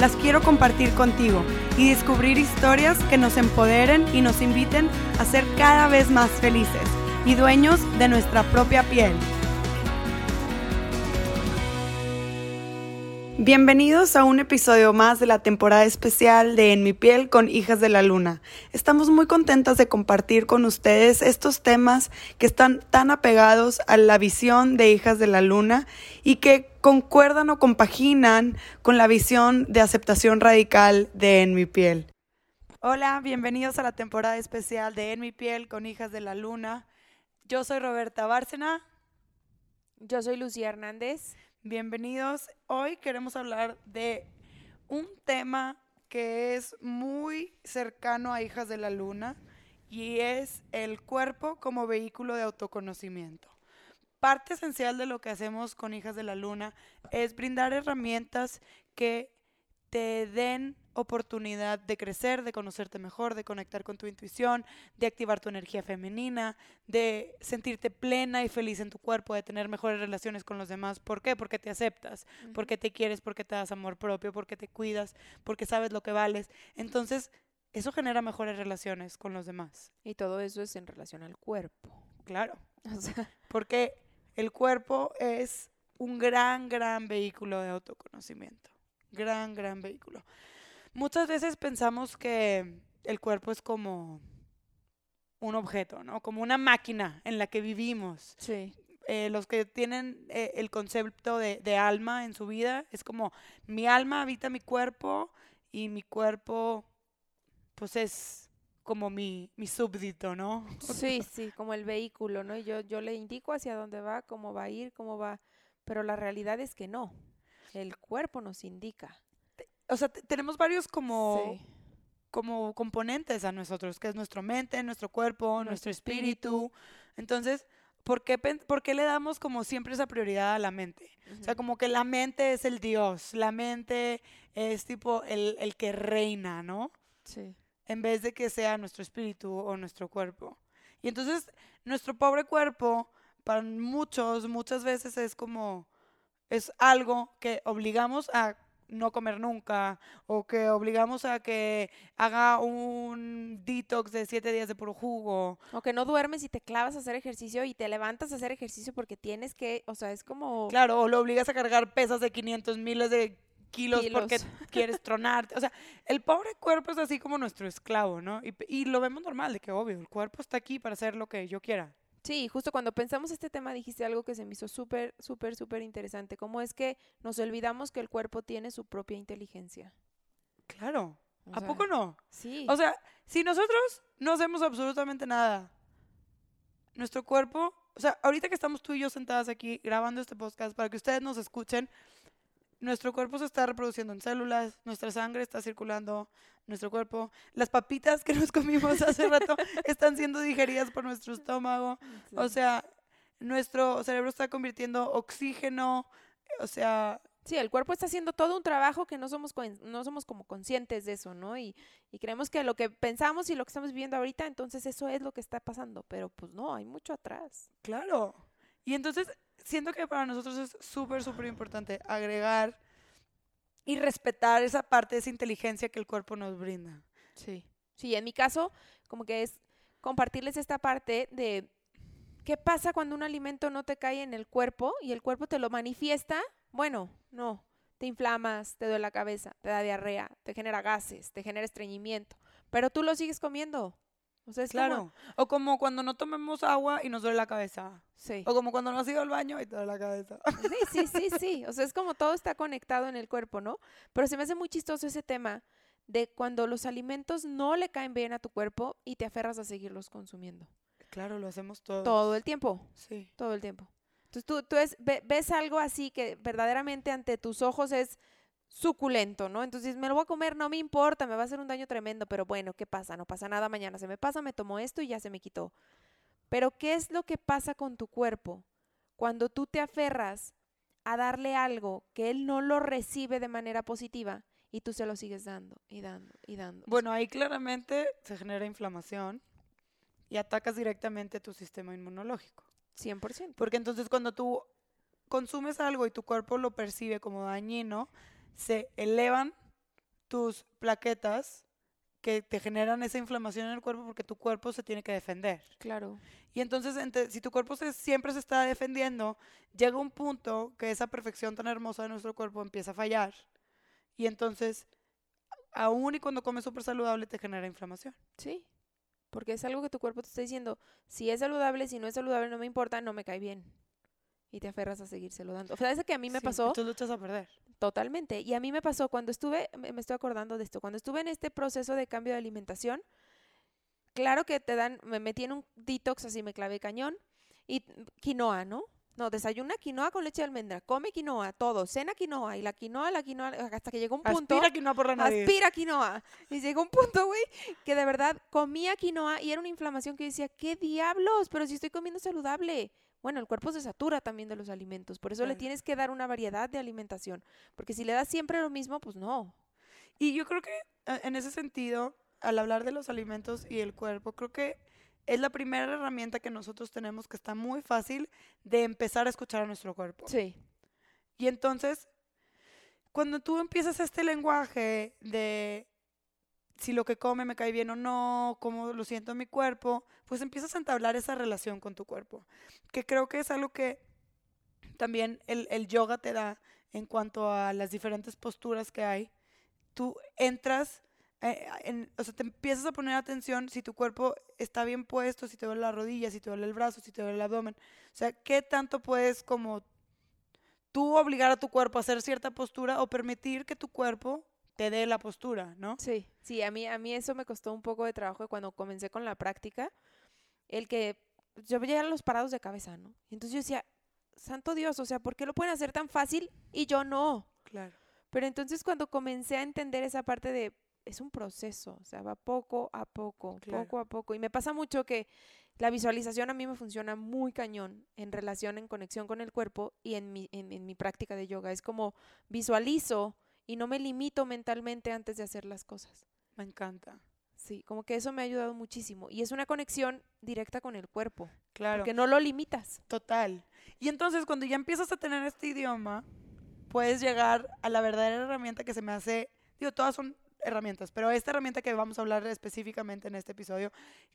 las quiero compartir contigo y descubrir historias que nos empoderen y nos inviten a ser cada vez más felices y dueños de nuestra propia piel. Bienvenidos a un episodio más de la temporada especial de En mi piel con Hijas de la Luna. Estamos muy contentas de compartir con ustedes estos temas que están tan apegados a la visión de Hijas de la Luna y que concuerdan o compaginan con la visión de aceptación radical de En mi piel. Hola, bienvenidos a la temporada especial de En mi piel con Hijas de la Luna. Yo soy Roberta Bárcena. Yo soy Lucía Hernández. Bienvenidos. Hoy queremos hablar de un tema que es muy cercano a Hijas de la Luna y es el cuerpo como vehículo de autoconocimiento. Parte esencial de lo que hacemos con Hijas de la Luna es brindar herramientas que te den oportunidad de crecer, de conocerte mejor, de conectar con tu intuición, de activar tu energía femenina, de sentirte plena y feliz en tu cuerpo, de tener mejores relaciones con los demás. ¿Por qué? Porque te aceptas, porque te quieres, porque te das amor propio, porque te cuidas, porque sabes lo que vales. Entonces, eso genera mejores relaciones con los demás. Y todo eso es en relación al cuerpo. Claro. porque el cuerpo es un gran, gran vehículo de autoconocimiento. Gran, gran vehículo. Muchas veces pensamos que el cuerpo es como un objeto, ¿no? Como una máquina en la que vivimos. Sí. Eh, los que tienen eh, el concepto de, de, alma en su vida, es como mi alma habita mi cuerpo y mi cuerpo, pues es como mi, mi súbdito, ¿no? Sí, sí, como el vehículo, ¿no? Y yo, yo le indico hacia dónde va, cómo va a ir, cómo va, pero la realidad es que no, el cuerpo nos indica o sea, tenemos varios como, como componentes a nosotros, que es nuestra mente, nuestro cuerpo, nuestro, espíritu. Entonces, ¿por qué, ¿por qué, le damos como siempre esa prioridad a la mente? O sea, como que la mente es el Dios, la mente es tipo el, el que reina, ¿no? Sí. En vez de que sea nuestro espíritu o nuestro cuerpo. Y entonces, nuestro pobre cuerpo, para muchos, muchas veces es como, es algo que obligamos a no comer nunca o que obligamos a que haga un detox de siete días de puro jugo. O que no duermes y te clavas a hacer ejercicio y te levantas a hacer ejercicio porque tienes que, o sea, es como... Claro, o lo obligas a cargar pesas de 500 miles de kilos, porque quieres tronarte. O sea, el pobre cuerpo es así como nuestro esclavo, ¿no? Y, y lo vemos normal, de que obvio, el cuerpo está aquí para hacer lo que yo quiera. Sí, justo cuando pensamos este tema dijiste algo que se me hizo súper, súper, súper interesante. ¿Cómo es que nos olvidamos que el cuerpo tiene su propia inteligencia? Claro. ¿A poco no? Sí. O sea, si nosotros no hacemos absolutamente nada, nuestro cuerpo, o sea, ahorita que estamos tú y yo sentadas aquí grabando este podcast para que ustedes nos escuchen, nuestro cuerpo se está reproduciendo en células, nuestra sangre está circulando, nuestro cuerpo, las papitas que nos comimos hace rato están siendo digeridas por nuestro estómago, o sea, nuestro cerebro está convirtiendo oxígeno, o sea... Sí, el cuerpo está haciendo todo un trabajo que no somos, no somos como conscientes de eso, ¿no? Y, y creemos que lo que pensamos y lo que estamos viviendo ahorita, entonces eso es lo que está pasando, pero pues no, hay mucho atrás. Claro. Y entonces siento que para nosotros es súper, súper importante agregar y respetar esa parte, esa inteligencia que el cuerpo nos brinda. Sí. Sí, en mi caso, como que es compartirles esta parte de qué pasa cuando un alimento no te cae en el cuerpo y el cuerpo te lo manifiesta. Bueno, no, te inflamas, te duele la cabeza, te da diarrea, te genera gases, te genera estreñimiento, pero tú lo sigues comiendo. O sea, es claro. O como cuando no tomemos agua y nos duele la cabeza. Sí. O como cuando no has ido al baño y te duele la cabeza. Sí, sí, sí, sí. O sea, es como todo está conectado en el cuerpo, ¿no? Pero se me hace muy chistoso ese tema de cuando los alimentos no le caen bien a tu cuerpo y te aferras a seguirlos consumiendo. Claro, lo hacemos todo. Todo el tiempo. Sí. Todo el tiempo. Entonces tú, tú ves algo así que verdaderamente ante tus ojos es suculento, ¿no? Entonces me lo voy a comer, no me importa, me va a hacer un daño tremendo, pero bueno, ¿qué pasa? No pasa nada, mañana se me pasa, me tomo esto y ya se me quitó. Pero ¿qué es lo que pasa con tu cuerpo cuando tú te aferras a darle algo que él no lo recibe de manera positiva y tú se lo sigues dando y dando y dando? Bueno, ahí claramente se genera inflamación y atacas directamente tu sistema inmunológico. 100%. Porque entonces cuando tú consumes algo y tu cuerpo lo percibe como dañino, se elevan tus plaquetas que te generan esa inflamación en el cuerpo porque tu cuerpo se tiene que defender. Claro. Y entonces, ente- si tu cuerpo se- siempre se está defendiendo, llega un punto que esa perfección tan hermosa de nuestro cuerpo empieza a fallar. Y entonces, aún y cuando comes súper saludable, te genera inflamación. Sí. Porque es algo que tu cuerpo te está diciendo, si es saludable, si no es saludable, no me importa, no me cae bien. Y te aferras a seguírselo dando. O sea, es que a mí me Sí, pasó Entonces luchas a perder. Totalmente. Y a mí me pasó cuando estuve, me estoy acordando de esto, cuando estuve en este proceso de cambio de alimentación, claro que te dan, me metí en un detox, así me clavé cañón, y quinoa, ¿no? No, desayuna quinoa con leche de almendra, come quinoa, todo, cena quinoa, y la quinoa, la quinoa, hasta que llegó un punto... Aspira que no por la nariz. Aspira quinoa. Y llegó un punto, güey, que de verdad comía quinoa y era una inflamación que yo decía, ¿qué diablos? Pero si estoy comiendo saludable. Bueno, el cuerpo se satura también de los alimentos, por eso le tienes que dar una variedad de alimentación, porque si le das siempre lo mismo, pues no. Y yo creo que eh, en ese sentido, al hablar de los alimentos y el cuerpo, creo que es la primera herramienta que nosotros tenemos que está muy fácil de empezar a escuchar a nuestro cuerpo. Sí. Y entonces, cuando tú empiezas este lenguaje de si lo que come me cae bien o no, cómo lo siento en mi cuerpo, pues empiezas a entablar esa relación con tu cuerpo, que creo que es algo que también el, el yoga te da en cuanto a las diferentes posturas que hay. Tú entras, eh, en- o sea, te empiezas a poner atención si tu cuerpo está bien puesto, si te duele la rodilla, si te duele el brazo, si te duele el abdomen. O sea, ¿qué tanto puedes como tú obligar a tu cuerpo a hacer cierta postura o permitir que tu cuerpo te dé la postura, ¿no? Sí, sí, a mí, a mí eso me costó un poco de trabajo cuando comencé con la práctica, el que yo veía los parados de cabeza, ¿no? Y entonces yo decía, santo Dios, o sea, ¿por qué lo pueden hacer tan fácil y yo no? Claro. Pero entonces cuando comencé a entender esa parte de, es un proceso, o sea, va poco a poco, Claro. poco a poco. Y me pasa mucho que la visualización a mí me funciona muy cañón en relación, en conexión con el cuerpo y en mi, en, en mi práctica de yoga. Es como visualizo y no me limito mentalmente antes de hacer las cosas. Me encanta. Sí, como que eso me ha ayudado muchísimo. Y es una conexión directa con el cuerpo, Claro. porque no lo limitas. Total. Y entonces cuando ya empiezas a tener este idioma, puedes llegar a la verdadera herramienta que se me hace, digo, todas son herramientas, pero esta herramienta que vamos a hablar específicamente en este episodio,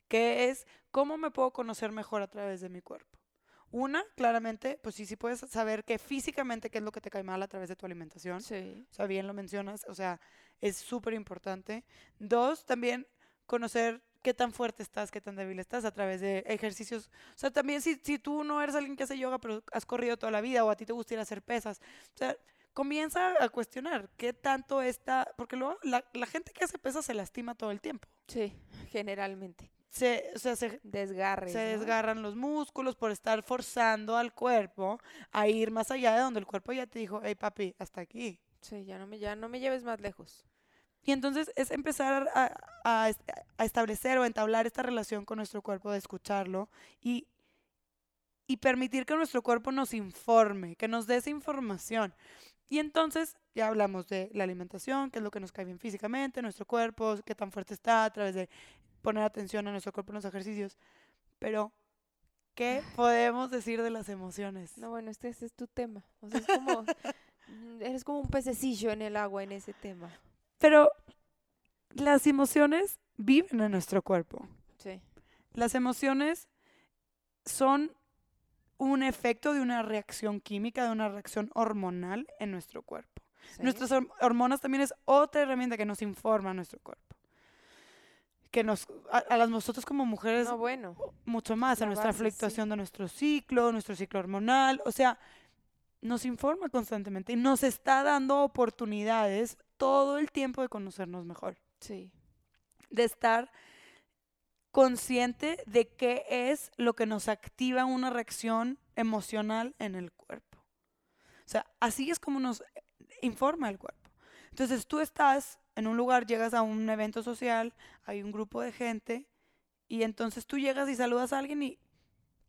que es cómo me puedo conocer mejor a través de mi cuerpo. Una, claramente, pues sí, sí puedes saber que físicamente qué es lo que te cae mal a través de tu alimentación. Sí. O sea, bien lo mencionas, o sea, es súper importante. Dos, también conocer qué tan fuerte estás, qué tan débil estás a través de ejercicios. O sea, también si, si tú no eres alguien que hace yoga, pero has corrido toda la vida o a ti te gusta ir a hacer pesas, o sea, comienza a cuestionar qué tanto está, porque luego la, la gente que hace pesas se lastima todo el tiempo. Sí, generalmente. Se, o sea, se, Desgarres. se ¿no? desgarran los músculos por estar forzando al cuerpo a ir más allá de donde el cuerpo ya te dijo, hey papi, hasta aquí. Sí, ya no me, ya no me lleves más lejos. Y entonces es empezar a, a establecer o entablar esta relación con nuestro cuerpo, de escucharlo y, y permitir que nuestro cuerpo nos informe, que nos dé esa información. Y entonces ya hablamos de la alimentación, qué es lo que nos cae bien físicamente, nuestro cuerpo, qué tan fuerte está a través de poner atención a nuestro cuerpo en los ejercicios. Pero, ¿qué podemos decir de las emociones? No, bueno, este, este es tu tema. O sea, es como, eres como un pececillo en el agua en ese tema. Pero las emociones viven en nuestro cuerpo. Sí. Las emociones son un efecto de una reacción química, de una reacción hormonal en nuestro cuerpo. sí. Nuestras hor- hormonas también es otra herramienta que nos informa a nuestro cuerpo. Que nos, a, a las nosotros como mujeres, No, bueno. mucho más, a nuestra base, sí. fluctuación de nuestro ciclo, nuestro ciclo hormonal, o sea, nos informa constantemente y nos está dando oportunidades todo el tiempo de conocernos mejor Sí. de estar consciente de qué es lo que nos activa una reacción emocional en el cuerpo. O sea, así es como nos informa el cuerpo. Entonces tú estás en un lugar, llegas a un evento social, hay un grupo de gente y entonces tú llegas y saludas a alguien y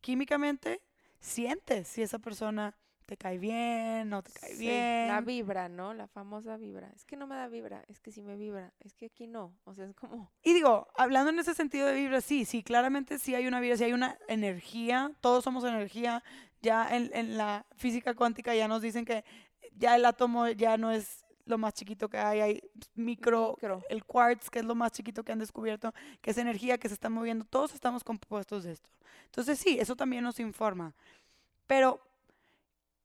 químicamente sientes si esa persona te cae bien, no te cae Sí, bien. La vibra, ¿no? La famosa vibra. Es que no me da vibra, es que sí me vibra, es que aquí no. O sea, es como... Y digo, hablando en ese sentido de vibra, sí, sí, claramente sí hay una vibra, sí hay una energía, todos somos energía, ya en, en la física cuántica ya nos dicen que ya el átomo ya no es lo más chiquito que hay, hay micro, Micro. el quartz, que es lo más chiquito que han descubierto, que es energía que se está moviendo, todos estamos compuestos de esto. Entonces sí, eso también nos informa. Pero,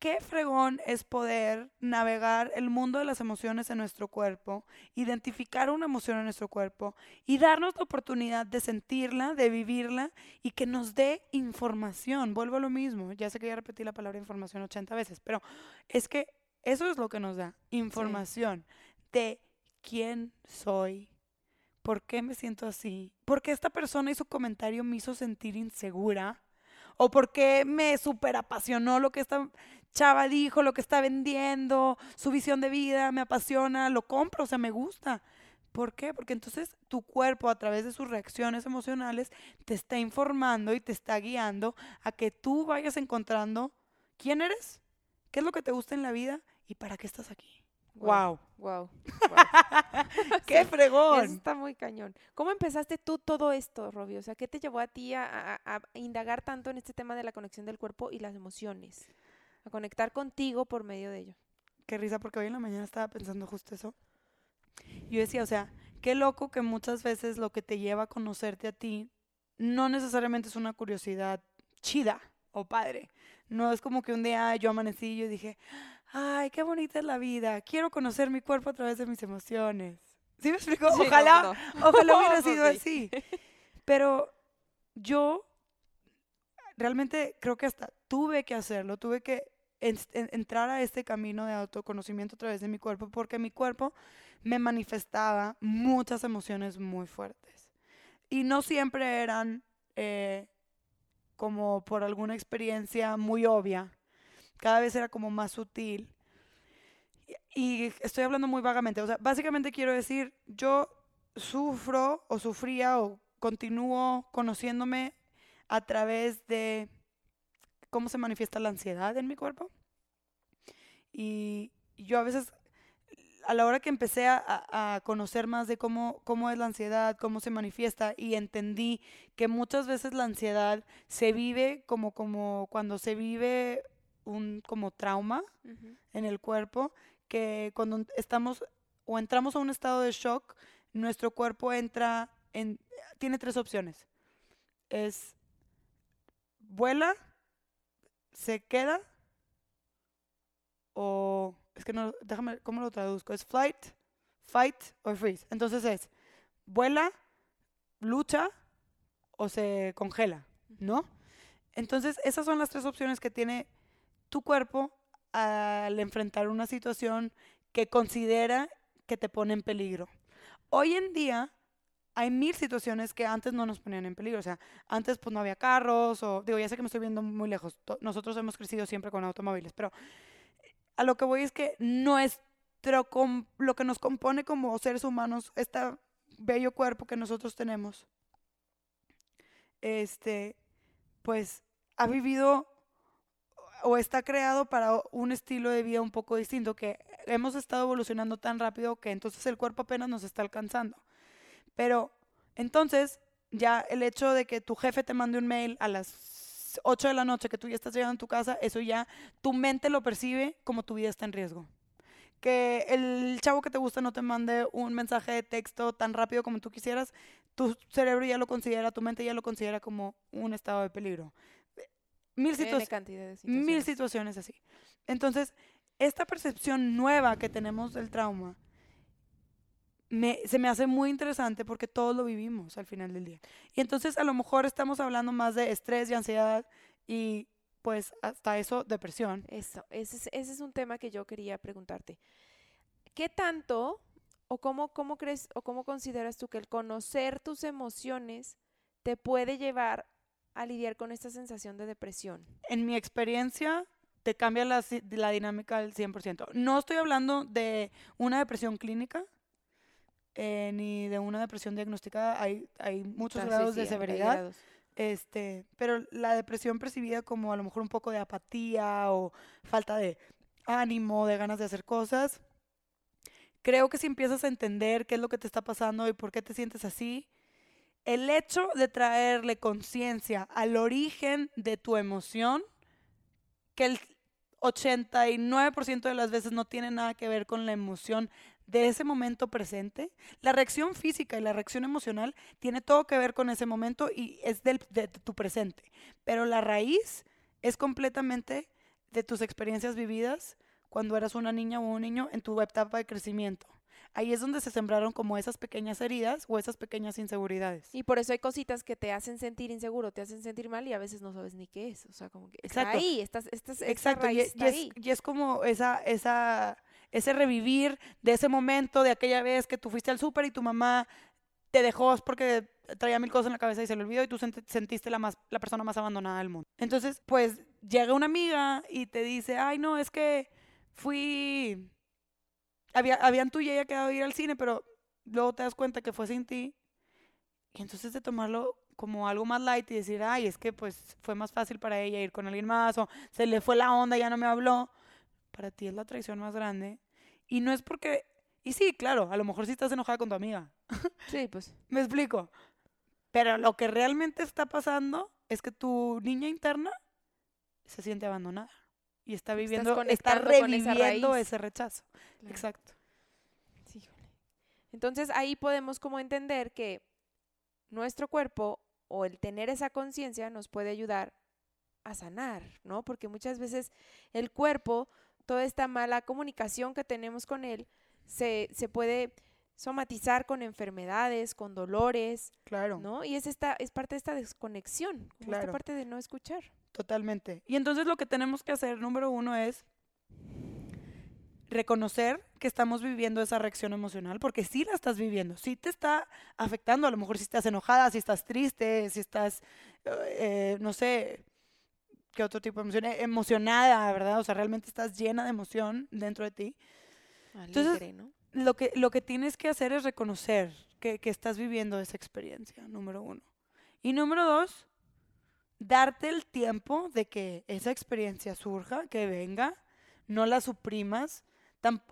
qué fregón es poder navegar el mundo de las emociones en nuestro cuerpo, identificar una emoción en nuestro cuerpo y darnos la oportunidad de sentirla, de vivirla y que nos dé información. Vuelvo a lo mismo, ya sé que ya repetí la palabra información 80 veces, pero es que eso es lo que nos da, información de quién soy, por qué me siento así, por qué esta persona y su comentario me hizo sentir insegura, o por qué me super apasionó lo que esta chava dijo, lo que está vendiendo, su visión de vida, me apasiona, lo compro, o sea, me gusta. ¿Por qué? Porque entonces tu cuerpo a través de sus reacciones emocionales te está informando y te está guiando a que tú vayas encontrando quién eres, qué es lo que te gusta en la vida y para qué estás aquí. Wow. Wow. ¡Qué fregón! está muy cañón. ¿Cómo empezaste tú todo esto, Robbie? O sea, ¿qué te llevó a ti a, a- a indagar tanto en este tema de la conexión del cuerpo y las emociones? A conectar contigo por medio de ello. Qué risa, porque hoy en la mañana estaba pensando justo eso. Yo decía, o sea, qué loco que muchas veces lo que te lleva a conocerte a ti no necesariamente es una curiosidad chida o padre. No es como que un día yo amanecí y yo dije, ay, qué bonita es la vida, quiero conocer mi cuerpo a través de mis emociones. ¿Sí me explico? Sí, ojalá, no. ojalá hubiera sido sí. así. Pero yo realmente creo que hasta tuve que hacerlo, tuve que en- en- entrar a este camino de autoconocimiento a través de mi cuerpo, porque mi cuerpo me manifestaba muchas emociones muy fuertes. Y no siempre eran eh, como por alguna experiencia muy obvia, cada vez era como más sutil. Y, estoy hablando muy vagamente, o sea, básicamente quiero decir, yo sufro o sufría o continúo conociéndome a través de cómo se manifiesta la ansiedad en mi cuerpo. Y yo a veces, a la hora que empecé a, a- a conocer más de cómo, cómo es la ansiedad, cómo se manifiesta, y entendí que muchas veces la ansiedad se vive como, como cuando se vive un como trauma en el cuerpo, que cuando estamos o entramos a un estado de shock, nuestro cuerpo entra en, tiene tres opciones. Es vuela, se queda o es que no, déjame, ¿cómo lo traduzco? Es flight, fight o freeze. Entonces es vuela, lucha o se congela, ¿no? Entonces esas son las tres opciones que tiene tu cuerpo al enfrentar una situación que considera que te pone en peligro. Hoy en día hay mil situaciones que antes no nos ponían en peligro. O sea, antes pues no había carros o, digo, ya sé que me estoy viendo muy lejos. Nosotros hemos crecido siempre con automóviles, pero a lo que voy es que lo que nos compone como seres humanos, este bello cuerpo que nosotros tenemos, este, pues ha vivido o está creado para un estilo de vida un poco distinto, que hemos estado evolucionando tan rápido que entonces el cuerpo apenas nos está alcanzando. Pero entonces ya el hecho de que tu jefe te mande un mail a las 8 de la noche, que tú ya estás llegando a tu casa, eso ya tu mente lo percibe como tu vida está en riesgo. Que el chavo que te gusta no te mande un mensaje de texto tan rápido como tú quisieras, tu cerebro ya lo considera, tu mente ya lo considera como un estado de peligro. Mil situaciones mil situaciones así. Entonces, esta percepción nueva que tenemos del trauma me- se me hace muy interesante porque todos lo vivimos al final del día. Y entonces a lo mejor estamos hablando más de estrés y ansiedad y pues hasta eso depresión. Eso, ese es, ese es un tema que yo quería preguntarte. ¿Qué tanto o cómo, cómo crees o cómo consideras tú que el conocer tus emociones te puede llevar a lidiar con esta sensación de depresión? En mi experiencia, te cambia la, dinámica al 100%. No estoy hablando de una depresión clínica, eh, ni de una depresión diagnosticada. Hay, hay muchos Ah, grados sí, de severidad. grados. Este, pero la depresión percibida como a lo mejor un poco de apatía o falta de ánimo, de ganas de hacer cosas. Creo que si empiezas a entender qué es lo que te está pasando y por qué te sientes así, el hecho de traerle conciencia al origen de tu emoción, que el 89% de las veces no tiene nada que ver con la emoción de ese momento presente. La reacción física y la reacción emocional tiene todo que ver con ese momento y es del, de tu presente. Pero la raíz es completamente de tus experiencias vividas cuando eras una niña o un niño en tu etapa de crecimiento. Ahí es donde se sembraron como esas pequeñas heridas o esas pequeñas inseguridades. Y por eso hay cositas que te hacen sentir inseguro, te hacen sentir mal y a veces no sabes ni qué es. O sea, como que está Exacto. ahí, estás, estás, Exacto, y, raíz y está es, ahí. y es como esa, esa, ese revivir de ese momento, de aquella vez que tú fuiste al súper y tu mamá te dejó porque traía mil cosas en la cabeza y se le olvidó y tú sent- sentiste la, más, la persona más abandonada del mundo. Entonces, pues llega una amiga y te dice, ay, no, es que fui... Había, habían tú y ella quedado de ir al cine, pero luego te das cuenta que fue sin ti. Y entonces de tomarlo como algo más light y decir, ay, es que pues fue más fácil para ella ir con alguien más o se le fue la onda, ya no me habló. Para ti es la traición más grande. Y no es porque... Y sí, claro, a lo mejor sí estás enojada con tu amiga. Sí, pues. Me explico. Pero lo que realmente está pasando es que tu niña interna se siente abandonada. Y está viviendo, está con reviviendo ese rechazo. claro. Exacto. Sí. Entonces ahí podemos como entender que nuestro cuerpo o el tener esa conciencia nos puede ayudar a sanar, ¿no? Porque muchas veces el cuerpo, toda esta mala comunicación que tenemos con él, se, se puede somatizar con enfermedades, con dolores, Claro. ¿no? Y es esta, es parte de esta desconexión, esta parte de no escuchar. Totalmente. Y entonces lo que tenemos que hacer, número uno, es reconocer que estamos viviendo esa reacción emocional, porque sí la estás viviendo, sí te está afectando, a lo mejor si estás enojada, si estás triste, si estás, eh, no sé, qué otro tipo de emoción, emocionada, ¿verdad? O sea, realmente estás llena de emoción dentro de ti. Entonces. Lo que, lo que tienes que hacer es reconocer que, que estás viviendo esa experiencia, número uno. Y número dos, darte el tiempo de que esa experiencia surja, que venga, no la suprimas.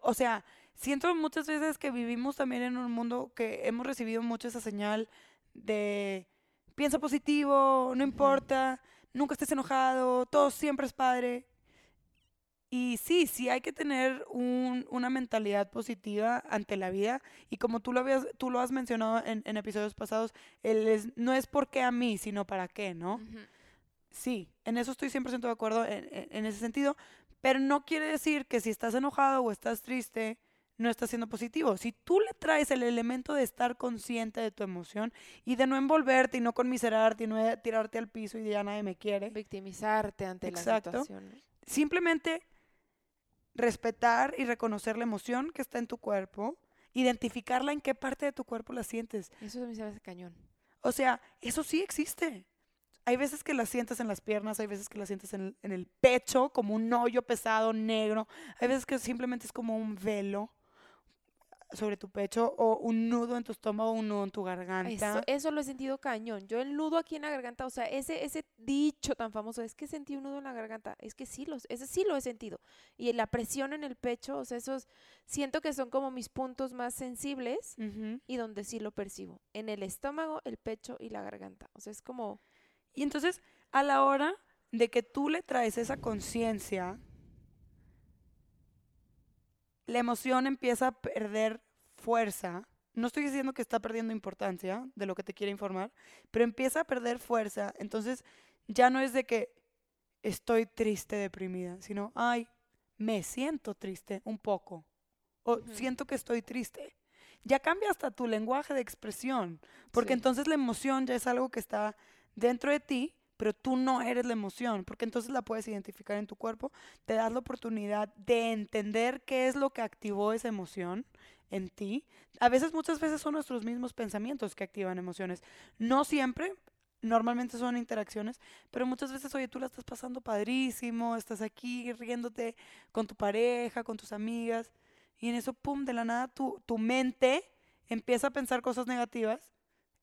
O sea, siento muchas veces que vivimos también en un mundo que hemos recibido mucho esa señal de piensa positivo, no importa, nunca estés enojado, todo siempre es padre. Y sí, sí hay que tener un- una mentalidad positiva ante la vida. Y como tú lo, habías, tú lo has mencionado en, en episodios pasados, el es- no es por qué a mí, sino para qué, ¿no? Sí, en eso estoy 100% de acuerdo en, ese sentido, pero no quiere decir que si estás enojado o estás triste, no estás siendo positivo. Si tú le traes el elemento de estar consciente de tu emoción y de no envolverte y no conmiserarte y no de tirarte al piso y ya nadie me quiere, Victimizarte ante Exacto. la simplemente respetar y reconocer la emoción que está en tu cuerpo, identificarla en qué parte de tu cuerpo la sientes. Eso a mí se me hace cañón. O sea, eso sí existe. Hay veces que la sientes en las piernas, hay veces que la sientes en el, en el pecho, como un hoyo pesado negro. Hay veces que simplemente es como un velo sobre tu pecho o un nudo en tu estómago, un nudo en tu garganta. Eso, eso lo he sentido cañón. Yo el nudo aquí en la garganta, o sea, ese, ese dicho tan famoso, es que sentí un nudo en la garganta, es que sí, los, ese sí lo he sentido. Y la presión en el pecho, o sea, esos siento que son como mis puntos más sensibles Ujú. y donde sí lo percibo. En el estómago, el pecho y la garganta. O sea, es como, Y entonces, a la hora de que tú le traes esa conciencia, la emoción empieza a perder fuerza. No estoy diciendo que está perdiendo importancia de lo que te quiere informar, pero empieza a perder fuerza. Entonces, ya no es de que estoy triste, deprimida, sino, ay, me siento triste un poco. O siento que estoy triste. Ya cambia hasta tu lenguaje de expresión, porque Sí. entonces la emoción ya es algo que está dentro de ti, pero tú no eres la emoción, porque entonces la puedes identificar en tu cuerpo, te das la oportunidad de entender qué es lo que activó esa emoción en ti. A veces, muchas veces son nuestros mismos pensamientos que activan emociones. No siempre, normalmente son interacciones, pero muchas veces, oye, tú la estás pasando padrísimo, estás aquí riéndote con tu pareja, con tus amigas, y en eso, pum, de la nada tu, tu mente empieza a pensar cosas negativas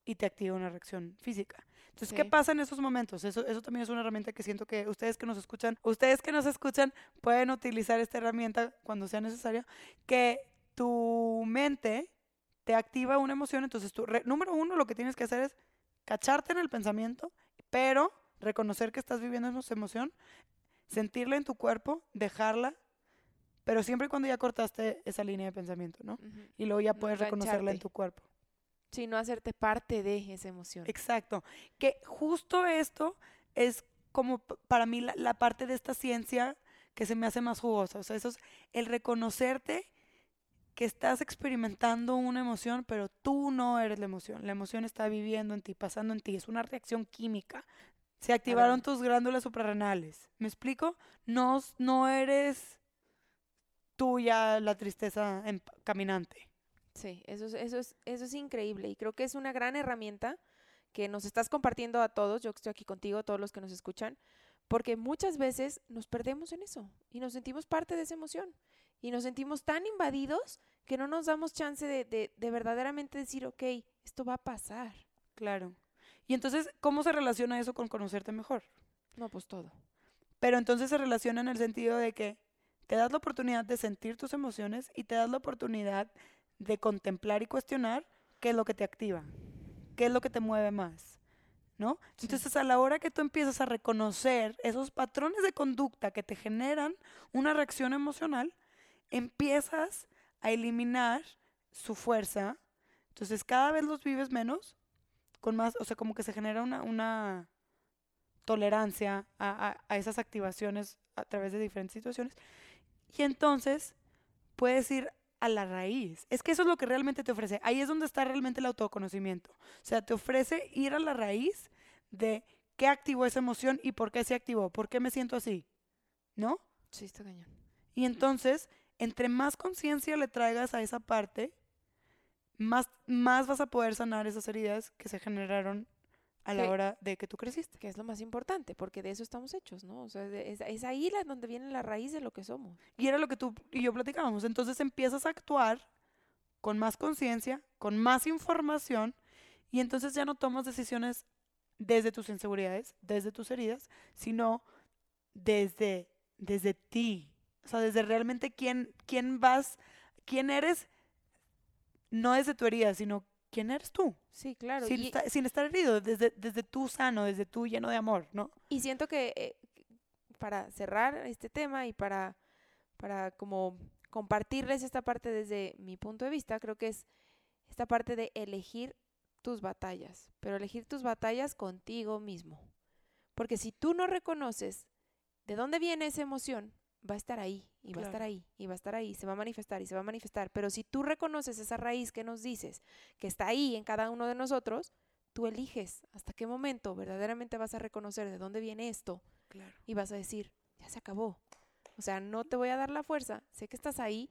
y te activa una reacción física. Entonces, ¿qué pasa en esos momentos? Eso, eso también es una herramienta que siento que ustedes que nos escuchan, ustedes que nos escuchan pueden utilizar esta herramienta cuando sea necesario, que tu mente te activa una emoción. Entonces, re- número uno, lo que tienes que hacer es cacharte en el pensamiento, pero reconocer que estás viviendo esa emoción, sentirla en tu cuerpo, dejarla, pero siempre y cuando ya cortaste esa línea de pensamiento, ¿no? Y luego ya puedes reconocerla en tu cuerpo. Sí, no hacerte parte de esa emoción. Exacto. Que justo esto es como para mí la, la parte de esta ciencia que se me hace más jugosa. O sea, eso es el reconocerte que estás experimentando una emoción, pero tú no eres la emoción. La emoción está viviendo en ti, pasando en ti. Es una reacción química. Se activaron tus glándulas suprarrenales. ¿Me explico? No, no eres tuya la tristeza en- caminante. Sí, eso es, eso es, eso es increíble y creo que es una gran herramienta que nos estás compartiendo a todos, yo estoy aquí contigo, todos los que nos escuchan, porque muchas veces nos perdemos en eso y nos sentimos parte de esa emoción y nos sentimos tan invadidos que no nos damos chance de, de, de verdaderamente decir, ok, esto va a pasar. Claro. Y entonces, ¿cómo se relaciona eso con conocerte mejor? No, pues todo. Pero entonces se relaciona en el sentido de que te das la oportunidad de sentir tus emociones y te das la oportunidad de contemplar y cuestionar qué es lo que te activa, qué es lo que te mueve más, ¿no? Sí. Entonces a la hora que tú empiezas a reconocer esos patrones de conducta que te generan una reacción emocional, empiezas a eliminar su fuerza. Entonces cada vez los vives menos, con más, o sea, como que se genera una, una tolerancia a, a- a esas activaciones a través de diferentes situaciones. Y entonces puedes ir a la raíz. Es que eso es lo que realmente te ofrece. Ahí es donde está realmente el autoconocimiento. O sea, te ofrece ir a la raíz de qué activó esa emoción y por qué se activó, por qué me siento así, ¿no? Sí, está cañón. Y entonces, entre más conciencia le traigas a esa parte, más, más vas a poder sanar esas heridas que se generaron a la hora de que tú creciste. Que es lo más importante, porque de eso estamos hechos, ¿no? O sea, es, es ahí la, donde viene la raíz de lo que somos. Y era lo que tú y yo platicábamos. Entonces empiezas a actuar con más conciencia, con más información, y entonces ya no tomas decisiones desde tus inseguridades, desde tus heridas, sino desde, desde ti. O sea, desde realmente quién, quién vas, quién eres, no desde tu herida, sino quién eres tú. Sí, claro. sin, y- esta- sin estar herido, desde, desde tú sano, desde tú lleno de amor, ¿no? Y siento que eh, para cerrar este tema y para, para como compartirles esta parte desde mi punto de vista, creo que es esta parte de elegir tus batallas, pero elegir tus batallas contigo mismo. Porque si tú no reconoces de dónde viene esa emoción, va a estar ahí, y va a estar ahí, y va a estar ahí, se va a manifestar y se va a manifestar. Pero si tú reconoces esa raíz que nos dices, que está ahí en cada uno de nosotros, tú eliges hasta qué momento verdaderamente vas a reconocer de dónde viene esto Claro. y vas a decir, ya se acabó. O sea, no te voy a dar la fuerza, sé que estás ahí,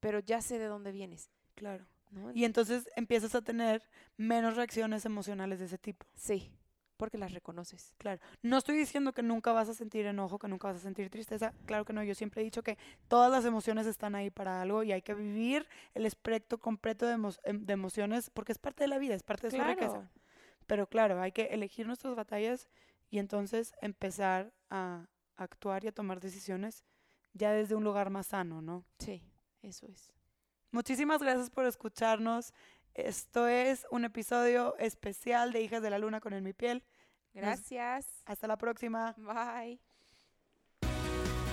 pero ya sé de dónde vienes. Claro. ¿no? Y entonces empiezas a tener menos reacciones emocionales de ese tipo. Sí, porque las reconoces. Claro. No estoy diciendo que nunca vas a sentir enojo, que nunca vas a sentir tristeza. Claro que no. Yo siempre he dicho que todas las emociones están ahí para algo y hay que vivir el espectro completo de, emo- em- de emociones porque es parte de la vida, es parte de su riqueza. Claro. Pero claro, hay que elegir nuestras batallas y entonces empezar a actuar y a tomar decisiones ya desde un lugar más sano, ¿no? Sí, eso es. Muchísimas gracias por escucharnos. Esto es un episodio especial de Hijas de la Luna con En Mi Piel. Gracias. Hasta la próxima. Bye.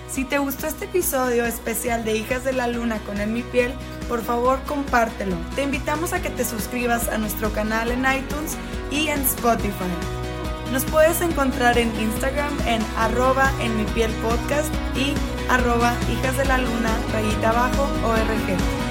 Si te gustó este episodio especial de Hijas de la Luna con En Mi Piel, por favor compártelo. Te invitamos a que te suscribas a nuestro canal en iTunes y en Spotify. Nos puedes encontrar en Instagram en arroba en mi piel podcast y arroba hijas de la luna rayita abajo org.